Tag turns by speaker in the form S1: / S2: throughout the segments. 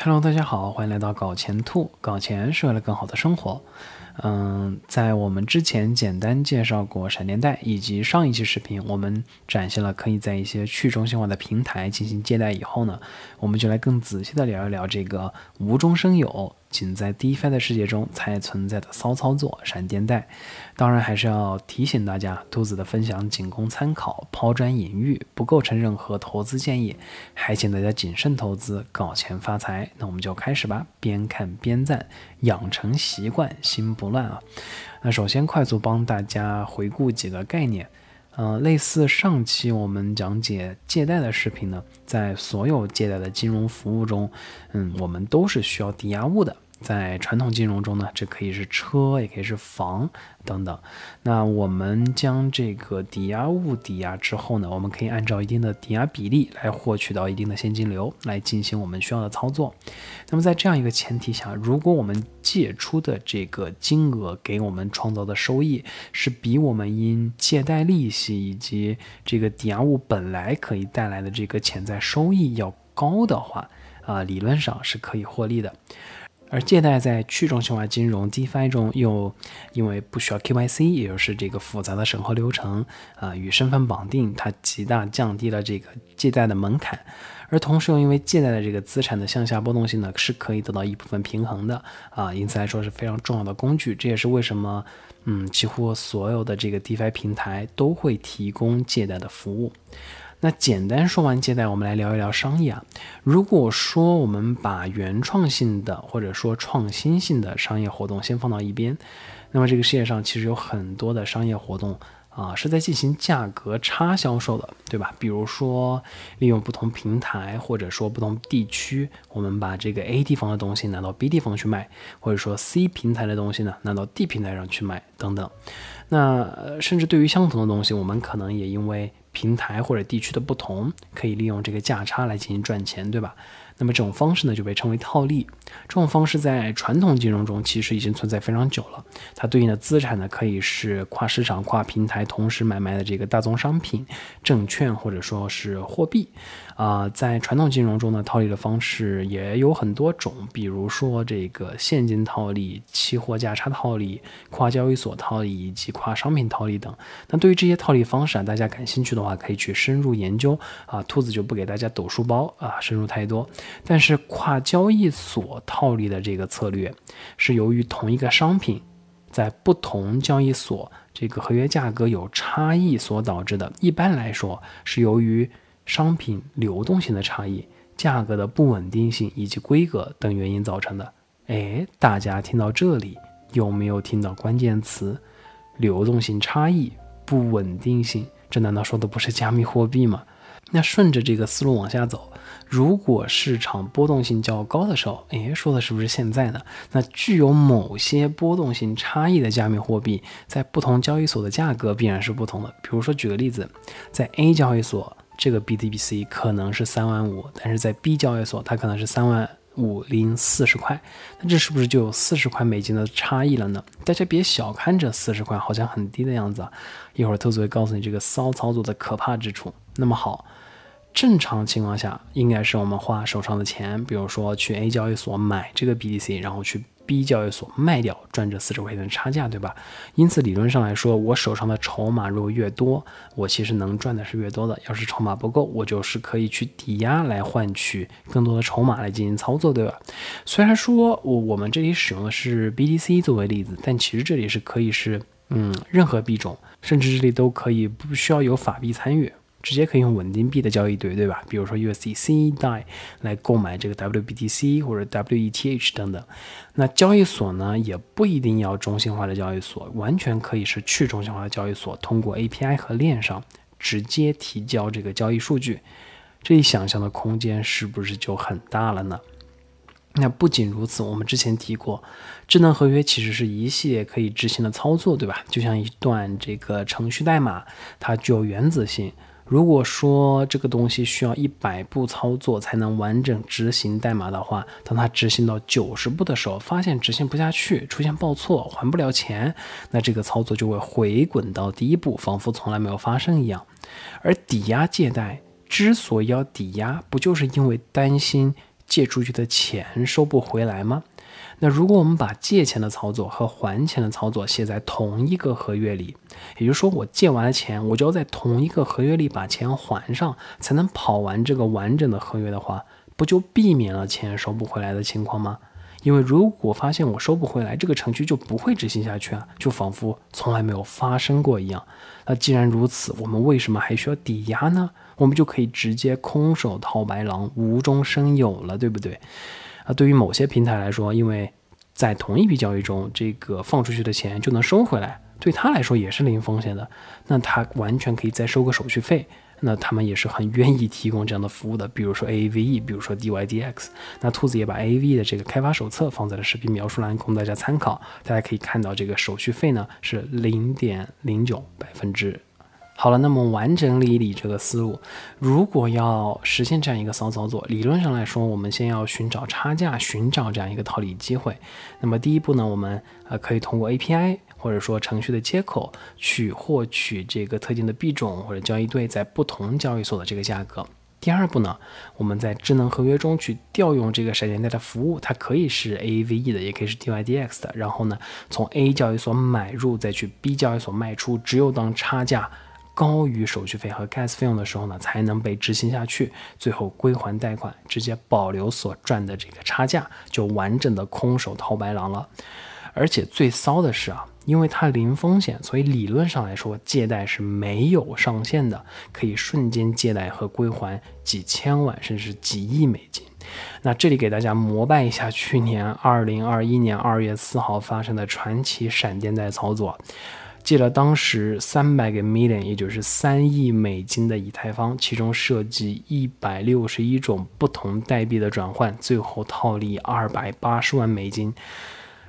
S1: Hello，大家好，欢迎来到搞钱兔。搞钱是为了更好的生活。嗯，在我们之前简单介绍过闪电贷，以及上一期视频我们展现了可以在一些去中心化的平台进行借贷以后呢，我们就来更仔细的聊一聊这个无中生有。仅在 DeFi 的世界中才存在的骚操作——闪电贷。当然，还是要提醒大家，兔子的分享仅供参考，抛砖引玉，不构成任何投资建议，还请大家谨慎投资，搞钱发财。那我们就开始吧，边看边赞，养成习惯，心不乱啊。那首先快速帮大家回顾几个概念。嗯，类似上期我们讲解借贷的视频呢，在所有借贷的金融服务中，嗯，我们都是需要抵押物的。在传统金融中呢，这可以是车，也可以是房等等。那我们将这个抵押物抵押之后呢，我们可以按照一定的抵押比例来获取到一定的现金流，来进行我们需要的操作。那么在这样一个前提下，如果我们借出的这个金额给我们创造的收益是比我们因借贷利息以及这个抵押物本来可以带来的这个潜在收益要高的话，啊，理论上是可以获利的。而借贷在去中心化金融 DeFi 中，又因为不需要 KYC，也就是这个复杂的审核流程啊，与身份绑定，它极大降低了这个借贷的门槛。而同时又因为借贷的这个资产的向下波动性呢，是可以得到一部分平衡的啊，因此来说是非常重要的工具。这也是为什么，嗯，几乎所有的这个 DeFi 平台都会提供借贷的服务。那简单说完借贷，我们来聊一聊商业啊。如果说我们把原创性的或者说创新性的商业活动先放到一边，那么这个世界上其实有很多的商业活动啊是在进行价格差销售的，对吧？比如说利用不同平台或者说不同地区，我们把这个 A 地方的东西拿到 B 地方去卖，或者说 C 平台的东西呢拿到 D 平台上去卖等等。那甚至对于相同的东西，我们可能也因为平台或者地区的不同，可以利用这个价差来进行赚钱，对吧？那么这种方式呢，就被称为套利。这种方式在传统金融中其实已经存在非常久了。它对应的资产呢，可以是跨市场、跨平台同时买卖的这个大宗商品、证券或者说是货币。啊，在传统金融中呢，套利的方式也有很多种，比如说这个现金套利、期货价差套利、跨交易所套利以及跨商品套利等。那对于这些套利方式啊，大家感兴趣的话，可以去深入研究啊。兔子就不给大家抖书包啊，深入太多。但是跨交易所套利的这个策略，是由于同一个商品在不同交易所这个合约价格有差异所导致的。一般来说，是由于商品流动性的差异、价格的不稳定性以及规格等原因造成的。哎，大家听到这里有没有听到关键词？流动性差异、不稳定性，这难道说的不是加密货币吗？那顺着这个思路往下走。如果市场波动性较高的时候，诶，说的是不是现在呢？那具有某些波动性差异的加密货币，在不同交易所的价格必然是不同的。比如说，举个例子，在 A 交易所，这个 BTC 可能是三万五，但是在 B 交易所，它可能是三万五零四十块。那这是不是就有四十块美金的差异了呢？大家别小看这四十块，好像很低的样子啊。一会儿特子会告诉你这个骚操作的可怕之处。那么好。正常情况下，应该是我们花手上的钱，比如说去 A 交易所买这个 BTC，然后去 B 交易所卖掉，赚这四十块钱的差价，对吧？因此理论上来说，我手上的筹码如果越多，我其实能赚的是越多的。要是筹码不够，我就是可以去抵押来换取更多的筹码来进行操作，对吧？虽然说我我们这里使用的是 BTC 作为例子，但其实这里是可以是嗯任何币种，甚至这里都可以不需要有法币参与。直接可以用稳定币的交易对，对吧？比如说 USDC、DAI 来购买这个 WBTC 或者 WETH 等等。那交易所呢，也不一定要中心化的交易所，完全可以是去中心化的交易所，通过 API 和链上直接提交这个交易数据。这一想象的空间是不是就很大了呢？那不仅如此，我们之前提过，智能合约其实是一系列可以执行的操作，对吧？就像一段这个程序代码，它具有原子性。如果说这个东西需要一百步操作才能完整执行代码的话，当它执行到九十步的时候，发现执行不下去，出现报错，还不了钱，那这个操作就会回滚到第一步，仿佛从来没有发生一样。而抵押借贷之所以要抵押，不就是因为担心借出去的钱收不回来吗？那如果我们把借钱的操作和还钱的操作写在同一个合约里，也就是说，我借完了钱，我就要在同一个合约里把钱还上，才能跑完这个完整的合约的话，不就避免了钱收不回来的情况吗？因为如果发现我收不回来，这个程序就不会执行下去啊，就仿佛从来没有发生过一样。那既然如此，我们为什么还需要抵押呢？我们就可以直接空手套白狼，无中生有了，对不对？那，对于某些平台来说，因为在同一笔交易中，这个放出去的钱就能收回来，对他来说也是零风险的。那他完全可以再收个手续费，那他们也是很愿意提供这样的服务的。比如说 AAVE，比如说 DYDX。那兔子也把 AAVE 的这个开发手册放在了视频描述栏，供大家参考。大家可以看到，这个手续费呢是零点零九百分之。好了，那么完整理一理这个思路，如果要实现这样一个骚操作，理论上来说，我们先要寻找差价，寻找这样一个套利机会。那么第一步呢，我们呃可以通过 API 或者说程序的接口去获取这个特定的币种或者交易对在不同交易所的这个价格。第二步呢，我们在智能合约中去调用这个闪电贷的服务，它可以是 AAVE 的，也可以是 DYDX 的。然后呢，从 A 交易所买入，再去 B 交易所卖出，只有当差价。高于手续费和 gas 费用的时候呢，才能被执行下去，最后归还贷款，直接保留所赚的这个差价，就完整的空手套白狼了。而且最骚的是啊，因为它零风险，所以理论上来说，借贷是没有上限的，可以瞬间借贷和归还几千万甚至几亿美金。那这里给大家膜拜一下去年二零二一年二月四号发生的传奇闪电贷操作。借了当时三百个 million，也就是三亿美金的以太坊，其中涉及一百六十一种不同代币的转换，最后套利二百八十万美金。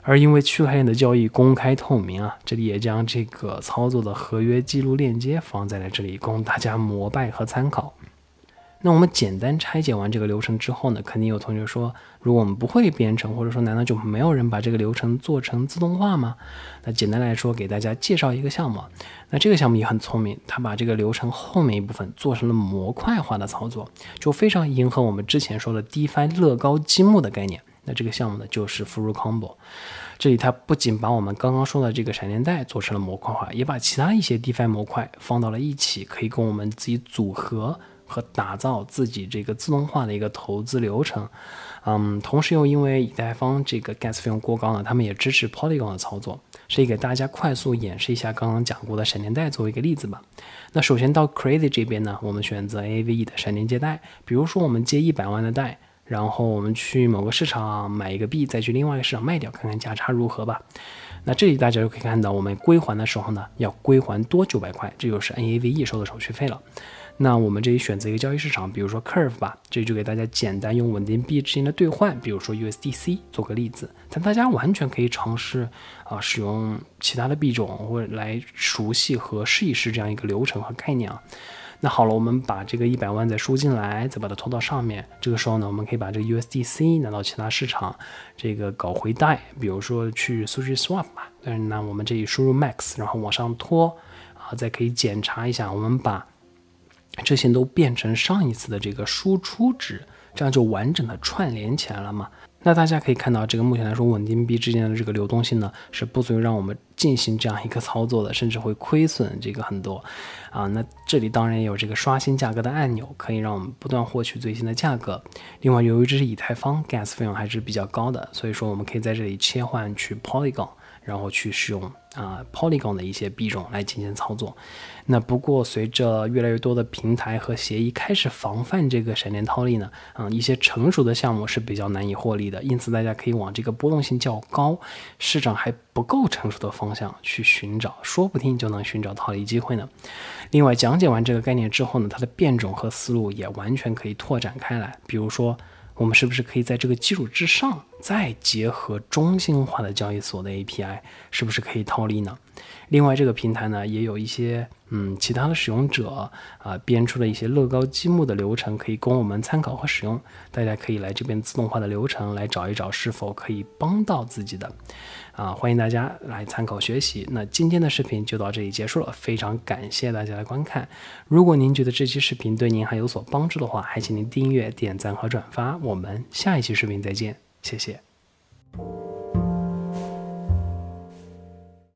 S1: 而因为区块链的交易公开透明啊，这里也将这个操作的合约记录链接放在了这里，供大家膜拜和参考。那我们简单拆解完这个流程之后呢，肯定有同学说，如果我们不会编程，或者说难道就没有人把这个流程做成自动化吗？那简单来说，给大家介绍一个项目。那这个项目也很聪明，它把这个流程后面一部分做成了模块化的操作，就非常迎合我们之前说的 DeFi 乐高积木的概念。那这个项目呢，就是 Full Combo。这里它不仅把我们刚刚说的这个闪电贷做成了模块化，也把其他一些 DeFi 模块放到了一起，可以跟我们自己组合。和打造自己这个自动化的一个投资流程，嗯，同时又因为以太坊这个 gas 费用过高呢，他们也支持 Polygon 的操作，所以给大家快速演示一下刚刚讲过的闪电贷作为一个例子吧。那首先到 Crazy 这边呢，我们选择 AVE 的闪电借贷，比如说我们借一百万的贷，然后我们去某个市场买一个币，再去另外一个市场卖掉，看看价差如何吧。那这里大家就可以看到，我们归还的时候呢，要归还多九百块，这就是 AAVE 收的手续费了。那我们这里选择一个交易市场，比如说 Curve 吧，这里就给大家简单用稳定币之间的兑换，比如说 USDC 做个例子。但大家完全可以尝试啊，使用其他的币种，或者来熟悉和试一试这样一个流程和概念啊。那好了，我们把这个一百万再输进来，再把它拖到上面。这个时候呢，我们可以把这个 USDC 拿到其他市场，这个搞回贷，比如说去 SushiSwap 吧。但是呢，我们这里输入 Max，然后往上拖啊，再可以检查一下，我们把。这些都变成上一次的这个输出值，这样就完整的串联起来了嘛？那大家可以看到，这个目前来说，稳定币之间的这个流动性呢，是不足以让我们进行这样一个操作的，甚至会亏损这个很多啊。那这里当然也有这个刷新价格的按钮，可以让我们不断获取最新的价格。另外，由于这是以太坊，gas 费用还是比较高的，所以说我们可以在这里切换去 Polygon。然后去使用啊 Polygon 的一些币种来进行操作。那不过随着越来越多的平台和协议开始防范这个闪电套利呢，嗯，一些成熟的项目是比较难以获利的。因此大家可以往这个波动性较高、市场还不够成熟的方向去寻找，说不定就能寻找套利机会呢。另外讲解完这个概念之后呢，它的变种和思路也完全可以拓展开来。比如说，我们是不是可以在这个基础之上？再结合中心化的交易所的 API，是不是可以套利呢？另外，这个平台呢也有一些嗯其他的使用者啊编出了一些乐高积木的流程，可以供我们参考和使用。大家可以来这边自动化的流程来找一找是否可以帮到自己的啊，欢迎大家来参考学习。那今天的视频就到这里结束了，非常感谢大家的观看。如果您觉得这期视频对您还有所帮助的话，还请您订阅、点赞和转发。我们下一期视频再见，谢谢。